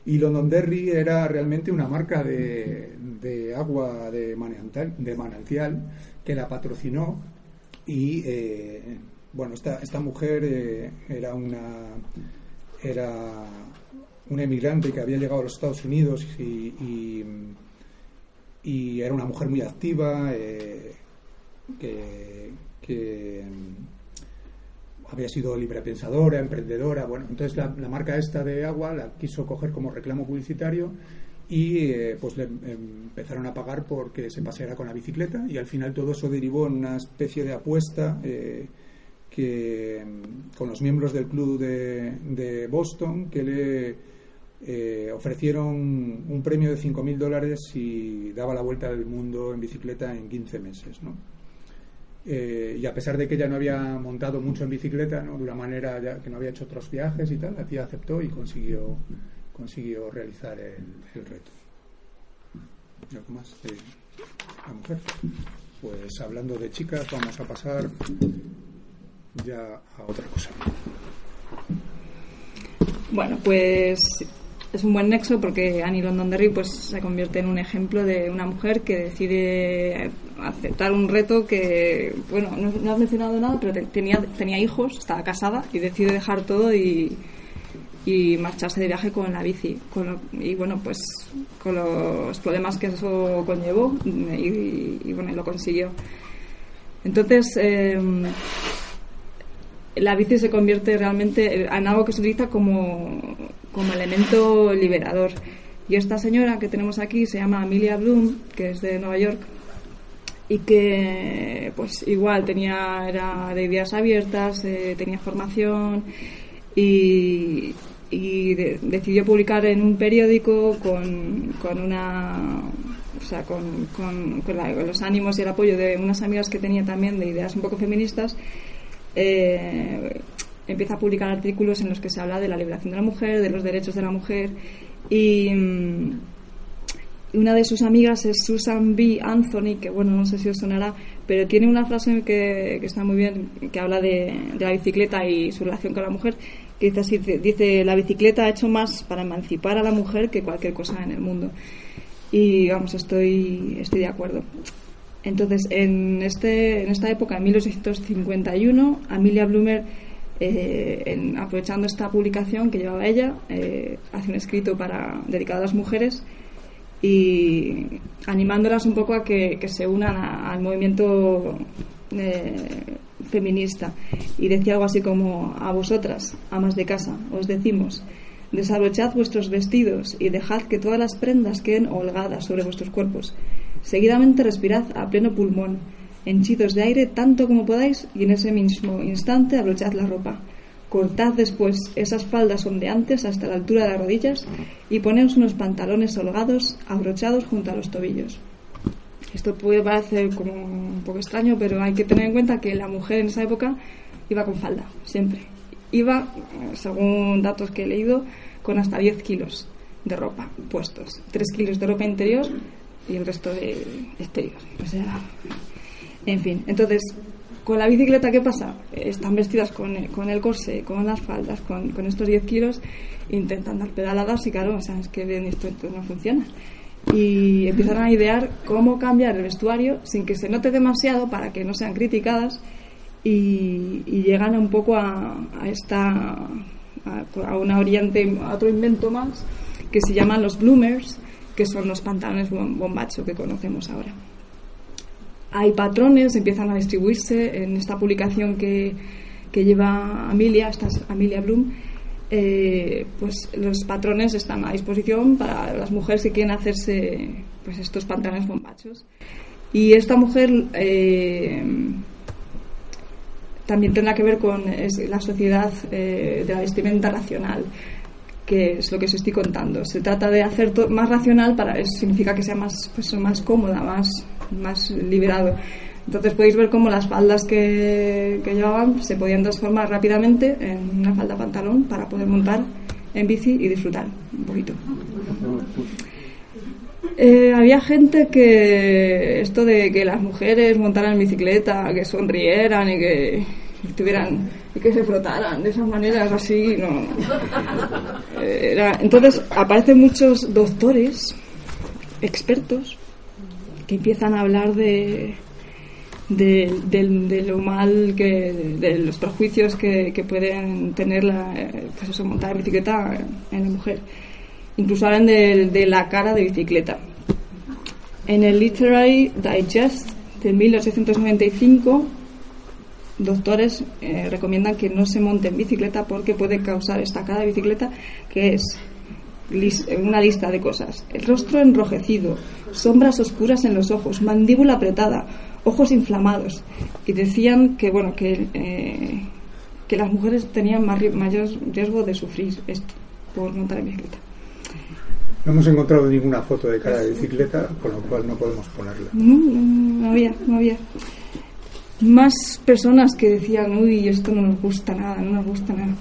Y Londonderry era realmente una marca de, de agua de manantial, de manantial que la patrocinó y eh, bueno, esta, esta mujer eh, era una era una emigrante que había llegado a los Estados Unidos y, y, era una mujer muy activa eh, que, que, había sido librepensadora, emprendedora. Bueno, entonces la, marca esta de agua la quiso coger como reclamo publicitario y eh, pues le empezaron a pagar porque se paseara con la bicicleta y al final todo eso derivó en una especie de apuesta. que con los miembros del club de, Boston que le eh, ofrecieron un premio de 5.000 dólares si daba la vuelta al mundo en bicicleta en 15 meses. ¿no? Eh, y a pesar de que ella no había montado mucho en bicicleta, ¿no? de una manera ya que no había hecho otros viajes y tal, la tía aceptó y consiguió, consiguió realizar el, reto. ¿Algo más de la mujer? Pues hablando de chicas, vamos a pasar ya a otra cosa. Bueno, pues es un buen nexo porque Annie Londonderry pues se convierte en un ejemplo de una mujer que decide aceptar un reto que bueno no, has mencionado nada pero tenía tenía hijos estaba casada y decide dejar todo y, y marcharse de viaje con la bici. Y bueno pues con los problemas que eso conllevó y, bueno lo consiguió. Entonces em, la bici se convierte realmente en algo que se utiliza como, como elemento liberador. Y esta señora que tenemos aquí se llama Amelia Bloom, que es de Nueva York, y que pues igual tenía era de ideas abiertas, eh, tenía formación y, y decidió publicar en un periódico con, con una o sea, con, con, con los ánimos y el apoyo de unas amigas que tenía también de ideas un poco feministas eh, empieza a publicar artículos en los que se habla de la liberación de la mujer, de los derechos de la mujer y mm, una de sus amigas es Susan B. Anthony, que bueno, no sé si os sonará, pero tiene una frase que, que está muy bien, que habla de, la bicicleta y su relación con la mujer, que dice, la bicicleta ha hecho más para emancipar a la mujer que cualquier cosa en el mundo. Y vamos, estoy, estoy de acuerdo. Entonces, en, este, en esta época, en 1851, Amelia Bloomer, eh, aprovechando esta publicación que llevaba ella, eh, hace un escrito para, dedicado a las mujeres y animándolas un poco a que, se unan al movimiento eh, feminista. Y decía algo así como, a vosotras, amas de casa, os decimos, Desabrochad vuestros vestidos y dejad que todas las prendas queden holgadas sobre vuestros cuerpos. Seguidamente respirad a pleno pulmón, henchidos de aire tanto como podáis y en ese mismo instante abrochad la ropa. Cortad después esas faldas ondeantes hasta la altura de las rodillas y poneos unos pantalones holgados abrochados junto a los tobillos. Esto puede parecer como un poco extraño, pero hay que tener en cuenta que la mujer en esa época iba con falda, siempre. Iba, según datos que he leído, con hasta 10 kilos de ropa puestos. 3 kilos de ropa interior y el resto de exterior. O sea, en fin. Entonces, con la bicicleta, ¿qué pasa? Están vestidas con, con el corsé, con las faldas, con, con estos 10 kilos, intentan dar pedaladas y claro, o sea, es que esto, esto no funciona y empiezan a idear cómo cambiar el vestuario sin que se note demasiado para que no sean criticadas y, llegan un poco a, esta a, una oriente a otro invento más que se llaman los bloomers que son los pantalones bombacho que conocemos ahora hay patrones empiezan a distribuirse en esta publicación que, que lleva Amelia esta es Amelia Bloom eh, pues los patrones están a disposición para las mujeres que quieren hacerse pues estos pantalones bombachos. Y esta mujer eh, también tendrá que ver con la sociedad eh, de la vestimenta racional, que es lo que os estoy contando. Se trata de hacer más racional para significa que sea más, pues, más cómoda, más, más liberado. Entonces podéis ver cómo las faldas que, llevaban se podían transformar rápidamente en una falda pantalón para poder montar en bici y disfrutar un poquito. Eh, había gente que esto de que las mujeres montaran en bicicleta, que sonrieran y que tuvieran y que se frotaran de esas maneras así, no. Eh, entonces aparecen muchos doctores, expertos, que empiezan a hablar de de, lo mal que de los prejuicios que, que pueden tener la, pues eso, montar bicicleta en la mujer. Incluso hablan de, de, la cara de bicicleta. En el Literary Digest de 1895 doctores eh, recomiendan que no se monte en bicicleta porque puede causar esta cara de bicicleta que es una lista de cosas el rostro enrojecido sombras oscuras en los ojos mandíbula apretada ojos inflamados y decían que bueno que eh, que las mujeres tenían mayor riesgo de sufrir esto por montar en bicicleta. No hemos encontrado ninguna foto de cara de bicicleta, con lo cual no podemos ponerla. No, no, había, no había. Más personas que decían, uy, esto no nos gusta nada, no nos gusta nada.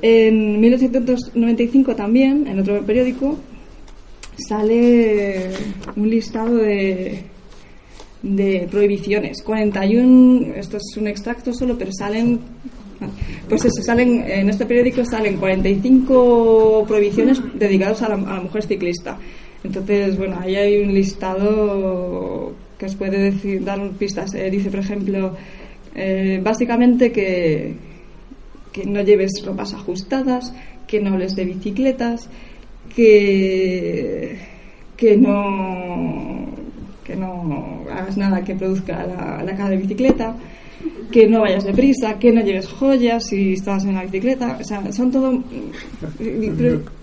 En 1895 también, en otro periódico, sale un listado de de prohibiciones. 41, esto es un extracto solo, pero salen, pues eso, salen, en este periódico salen 45 prohibiciones dedicadas a la, mujer ciclista. Entonces, bueno, ahí hay un listado que os puede decir, dar pistas. Eh, dice, por ejemplo, eh, básicamente que, que no lleves ropas ajustadas, que no hables de bicicletas, que, que no que no hagas nada que produzca la, la de bicicleta, que no vayas deprisa, que no lleves joyas si estás en la bicicleta. O sea, son todo. A mí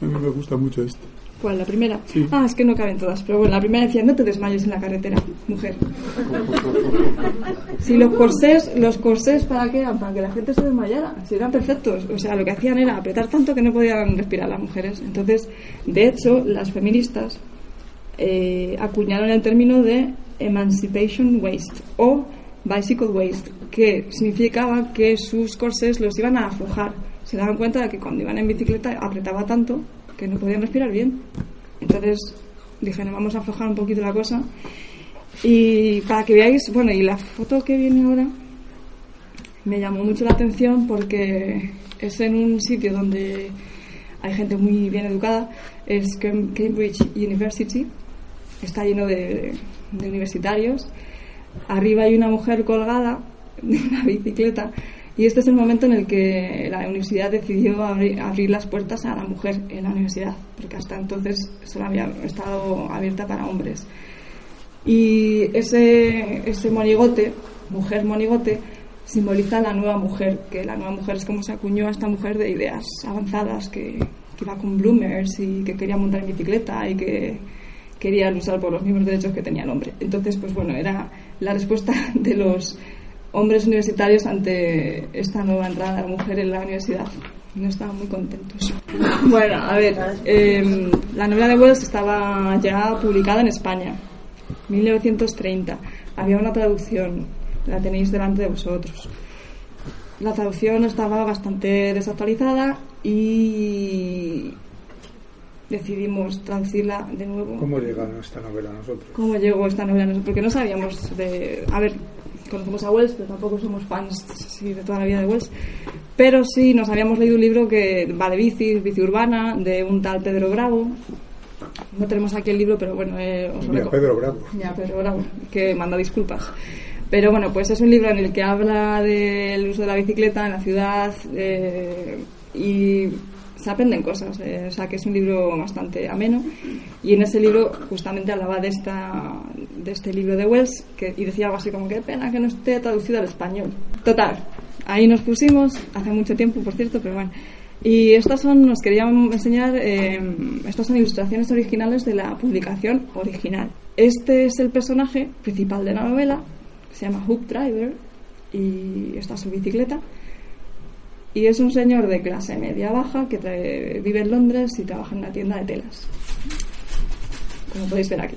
me gusta mucho esto. ¿Cuál? ¿La primera? Ah, es que no caben todas. Pero bueno, la primera decía, no te desmayes en la carretera, mujer. Si los corsés, los corsés, ¿para qué eran? Para que la gente se desmayara. Si eran perfectos. O sea, lo que hacían era apretar tanto que no podían respirar las mujeres. Entonces, de hecho, las feministas eh, acuñaron el término de Emancipation Waste o Bicycle Waste, que significaba que sus corsés los iban a aflojar. Se daban cuenta de que cuando iban en bicicleta apretaba tanto que no podían respirar bien. Entonces dijeron, vamos a aflojar un poquito la cosa. Y para que veáis, bueno, y la foto que viene ahora me llamó mucho la atención porque es en un sitio donde hay gente muy bien educada, es Cambridge University, está lleno de, universitarios. Arriba hay una mujer colgada de una bicicleta y este es el momento en el que la universidad decidió abrir, las puertas a la mujer en la universidad, porque hasta entonces solo había estado abierta para hombres. Y ese, ese monigote, mujer monigote, simboliza la nueva mujer, que la nueva mujer es como se acuñó a esta mujer de ideas avanzadas que, que iba con bloomers y que quería montar en bicicleta y que quería luchar por los mismos derechos que tenía el hombre. Entonces, pues bueno, era la respuesta de los hombres universitarios ante esta nueva entrada de la mujer en la universidad. No estaban muy contentos. Bueno, a ver, em, la novela de Wells estaba ya publicada en España, 1930. Había una traducción, la tenéis delante de vosotros. La traducción estaba bastante desactualizada y decidimos traducirla de nuevo. ¿Cómo llega esta novela a nosotros? ¿Cómo llegó esta novela? Porque no sabíamos de... A ver, conocemos a Wells, pero tampoco somos fans sí, de toda la vida de Wells. Pero sí nos habíamos leído un libro que va de bici, bici urbana, de un tal Pedro Bravo. No tenemos aquí el libro, pero bueno, eh, os lo Pedro Bravo. Ya, Pedro Bravo, que manda disculpas. Pero bueno, pues es un libro en el que habla del uso de la bicicleta en la ciudad eh, y se aprenden cosas. eh, o sea, que es un libro bastante ameno. Y en ese libro justamente hablaba de, esta, de este libro de Wells que, y decía algo así como que pena que no esté traducido al español. Total, ahí nos pusimos, hace mucho tiempo, por cierto, pero bueno. Y estas son, nos querían enseñar, eh, estas son ilustraciones originales de la publicación original. Este es el personaje principal de la novela, se llama Hook Driver, y está su bicicleta. Y es un señor de clase media baja que trae- vive en Londres y trabaja en una tienda de telas. Como podéis ver aquí.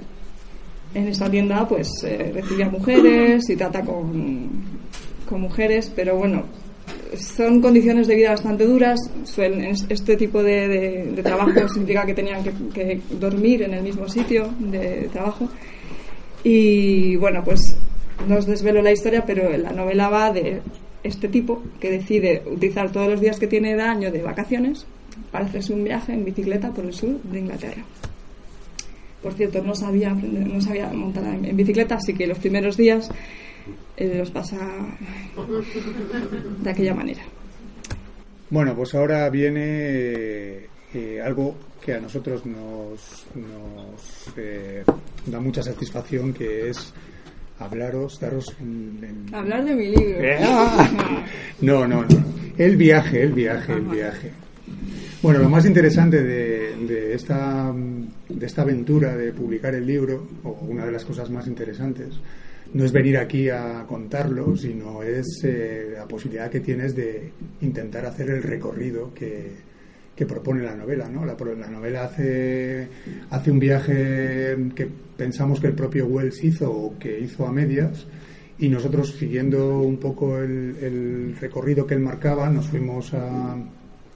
En esta tienda pues eh, recibe a mujeres y trata con, con mujeres, pero bueno, son condiciones de vida bastante duras. Este tipo de, de- trabajo significa que tenían que dormir en el mismo sitio de trabajo. Y bueno, pues no os desvelo la historia, pero la novela va de este tipo que decide utilizar todos los días que tiene de año de vacaciones para hacerse un viaje en bicicleta por el sur de Inglaterra. Por cierto, no sabía, no sabía montar en, en bicicleta, así que los primeros días eh, los pasa de aquella manera. Bueno, pues ahora viene eh, algo que a nosotros nos, nos eh, da mucha satisfacción, que es hablaros, daros en- Hablar de mi libro. No, no, no. El viaje, el viaje, el viaje. Bueno, lo más interesante de, de esta, de esta aventura de publicar el libro, o una de las cosas más interesantes, no es venir aquí a contarlo, sino es eh, la posibilidad que tienes de intentar hacer el recorrido que, que propone la novela. ¿no? La, la novela hace, hace un viaje que pensamos que el propio Wells hizo o que hizo a medias y nosotros siguiendo un poco el, recorrido que él marcaba nos fuimos a,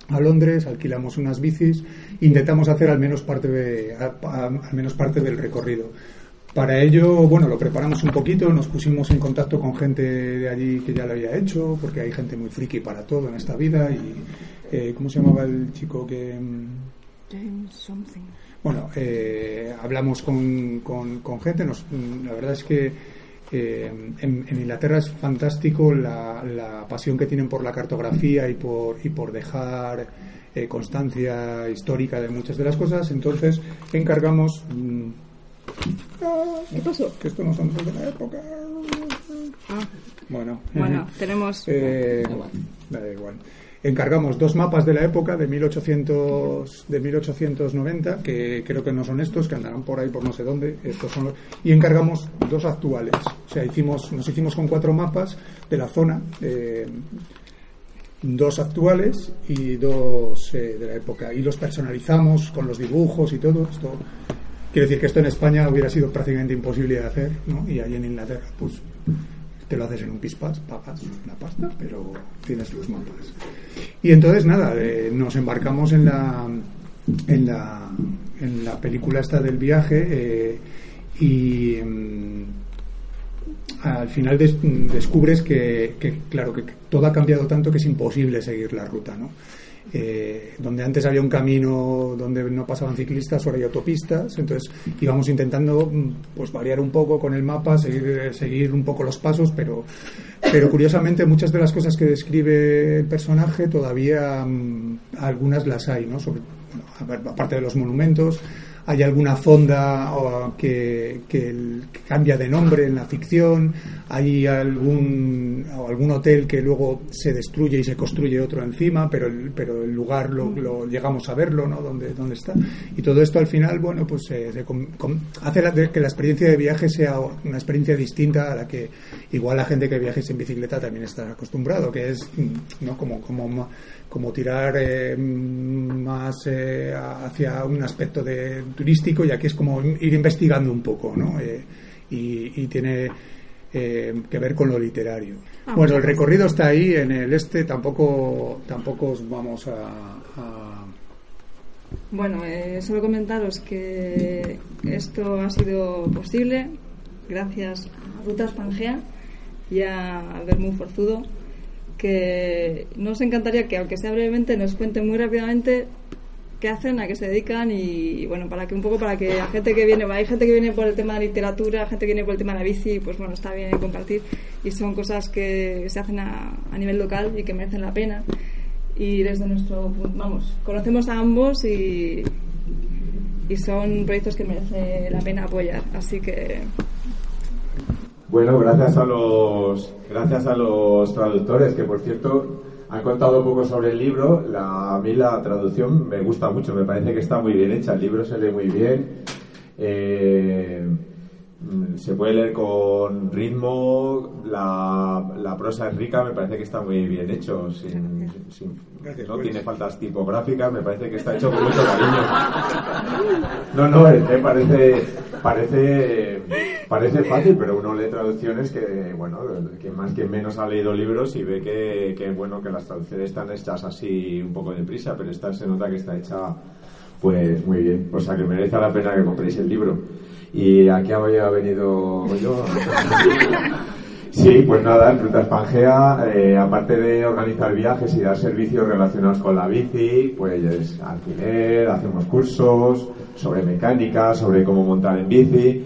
a Londres, alquilamos unas bicis, intentamos hacer al menos parte de, al menos parte del recorrido. Para ello, bueno, lo preparamos un poquito, nos pusimos en contacto con gente de allí que ya lo había hecho, porque hay gente muy friki para todo en esta vida. Y, eh, ¿Cómo se llamaba el chico que...? mm, James something. bueno, eh, hablamos con, con- con gente. Nos, mm, la verdad es que eh, en, en Inglaterra es fantástico la, la pasión que tienen por la cartografía y por, y por dejar eh, constancia histórica de muchas de las cosas. Entonces encargamos. mm, ¿Qué pasó? que esto no son de la época. Ah, Bueno, bueno, ujú. tenemos... Eh, Da igual. da igual. Encargamos dos mapas de la época de 1800 de 1890 que creo que no son estos que andarán por ahí por no sé dónde. Estos son los- y encargamos dos actuales. O sea hicimos nos hicimos con cuatro mapas de la zona eh, dos actuales y dos eh, de la época. Y los personalizamos con los dibujos y todo. Esto quiero decir que esto en España hubiera sido prácticamente imposible de hacer ¿no? y ahí en Inglaterra pues te lo haces en un pispas, pagas una pasta, pero tienes los mapas. Y entonces nada, eh, nos embarcamos en la en la en la película esta del viaje eh, y mm, al final des- descubres que, claro que todo ha cambiado tanto que es imposible seguir la ruta, ¿no? Eh, donde antes había un camino donde no pasaban ciclistas, ahora hay autopistas, entonces íbamos intentando mm, pues variar un poco con el mapa, seguir, seguir un poco los pasos, pero, pero curiosamente muchas de las cosas que describe el personaje todavía mm, algunas las hay, ¿no? Sobre, bueno, aparte de los monumentos, hay alguna fonda o, que, que, cambia de nombre en la ficción, hay algún, o algún hotel que luego se destruye y se construye otro encima, pero el, pero el lugar lo, lo llegamos a verlo, ¿no? Donde, donde está. Y todo esto al final, bueno, pues eh, se com- hace la- que la experiencia de viaje sea una experiencia distinta a la que igual la gente que viajes en bicicleta también está acostumbrado, que es ¿no? como, como, como tirar eh, más eh, hacia un aspecto de turístico y aquí es como ir investigando un poco, ¿no? Eh, y, y tiene eh, que ver con lo literario. Ah, bueno, el recorrido está ahí en el este, tampoco tampoco os vamos a, a- Bueno, eh, solo comentaros que esto ha sido posible gracias a Rutas Pangea y a Bermú Forzudo, que nos encantaría que, aunque sea brevemente, nos cuenten muy rápidamente qué hacen, a qué se dedican y, bueno, para que un poco para que la gente que viene, hay gente que viene por el tema de literatura, gente que viene por el tema de la bici, pues bueno, está bien compartir y son cosas que se hacen a, a nivel local y que merecen la pena. Y desde nuestro vamos, conocemos a ambos y, y son proyectos que merece la pena apoyar, así que Bueno, gracias a los gracias a los traductores que por cierto han contado un poco sobre el libro. La, a mí la traducción me gusta mucho, me parece que está muy bien hecha. El libro se lee muy bien. eh, se puede leer con ritmo, la, la prosa es rica, me parece que está muy bien hecho, sin, sin- Gracias, no pues. tiene faltas tipográficas, me parece que está hecho con mucho cariño. No, no, que parece, parece, parece fácil, pero uno lee traducciones que, bueno, que más que menos ha leído libros y ve que, que, bueno, que las traducciones están hechas así un poco deprisa, pero esta se nota que está hecha, pues, muy bien. O sea, que merece la pena que compréis el libro. Y aquí había venido yo. Sí, pues nada, en Rutas Pangea, eh, aparte de organizar viajes y dar servicios relacionados con la bici, pues es alquiler, hacemos cursos sobre mecánica, sobre cómo montar en bici,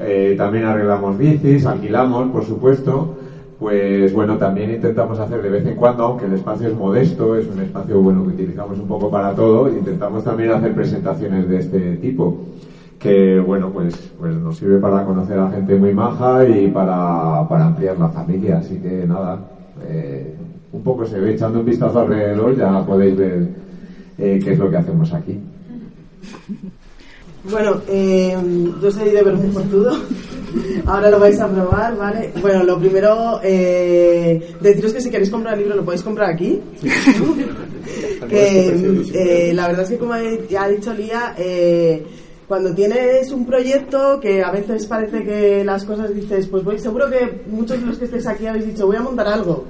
eh, también arreglamos bicis, alquilamos, por supuesto, pues bueno, también intentamos hacer de vez en cuando, aunque el espacio es modesto, es un espacio bueno que utilizamos un poco para todo, intentamos también hacer presentaciones de este tipo que bueno pues pues nos sirve para conocer a gente muy maja y para, para ampliar la familia. Así que nada eh, un poco se ve. Echando un vistazo alrededor ya podéis ver eh, qué es lo que hacemos aquí Bueno, eh, yo soy de Bermú Fortudo. Ahora lo vais a probar, ¿vale? Bueno, lo primero, eh, deciros que si queréis comprar el libro lo podéis comprar aquí. que eh, la verdad es que como ya ha dicho Lía, eh, cuando tienes un proyecto que a veces parece que las cosas dices, pues voy, seguro que muchos de los que estáis aquí habéis dicho voy a montar algo.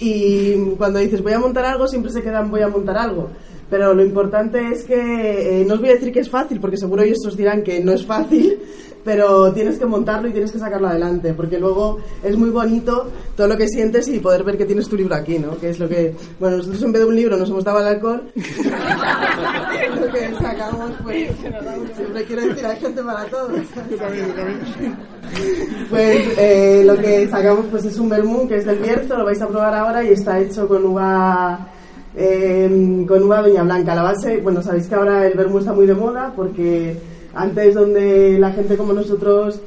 Y cuando dices voy a montar algo siempre se quedan voy a montar algo. Pero lo importante es que, eh, no os voy a decir que es fácil, porque seguro ellos os dirán que no es fácil, pero tienes que montarlo y tienes que sacarlo adelante, porque luego es muy bonito todo lo que sientes y poder ver que tienes tu libro aquí, ¿no? Que es lo que, bueno, nosotros en vez de un libro nos hemos dado el alcohol, lo que sacamos, pues, siempre quiero decir, hay gente para todo. Pues eh, lo que sacamos pues es un vermú que es del Bierzo, lo vais a probar ahora y está hecho con uva eh, con uva Doña Blanca. La base, bueno, sabéis que ahora el vermú está muy de moda porque antes donde la gente como nosotros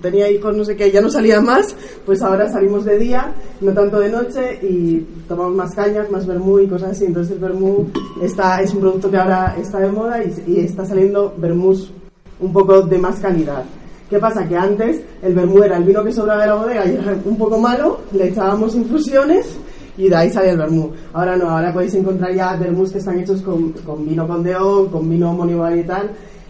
tenía hijos, no sé qué, ya no salía más, pues ahora salimos de día, no tanto de noche y tomamos más cañas, más vermú y cosas así. Entonces el vermú es un producto que ahora está de moda y, y está saliendo vermús un poco de más calidad. ¿Qué pasa? Que antes el vermú era el vino que sobraba de la bodega y era un poco malo, le echábamos infusiones y de ahí sale el vermú. Ahora no, ahora podéis encontrar ya vermús que están hechos con, con vino condeón, con vino homónimo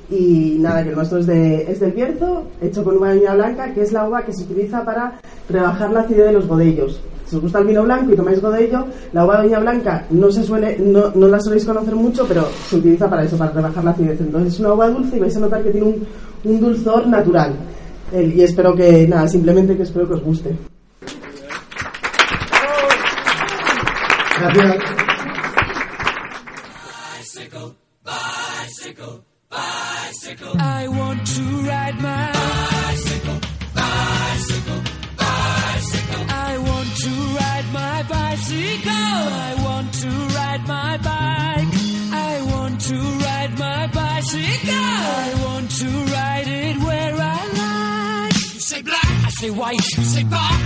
y nada, que el nuestro es, de, es del Bierzo, hecho con uva de viña blanca, que es la uva que se utiliza para rebajar la acidez de los godellos. Si os gusta el vino blanco y tomáis godello, la uva de viña blanca no se suele, no, no la soléis conocer mucho, pero se utiliza para eso, para rebajar la acidez. Entonces es una uva dulce y vais a notar que tiene un, un dulzor natural. El- y espero que, nada, simplemente que espero que os guste. Bicycle, bicycle, bicycle. I want to ride my bicycle, bicycle, bicycle. I want to ride my bicycle. I want to ride my bike. I want to ride my bicycle. I want to ride it where I like. You say black, I say white. You say black.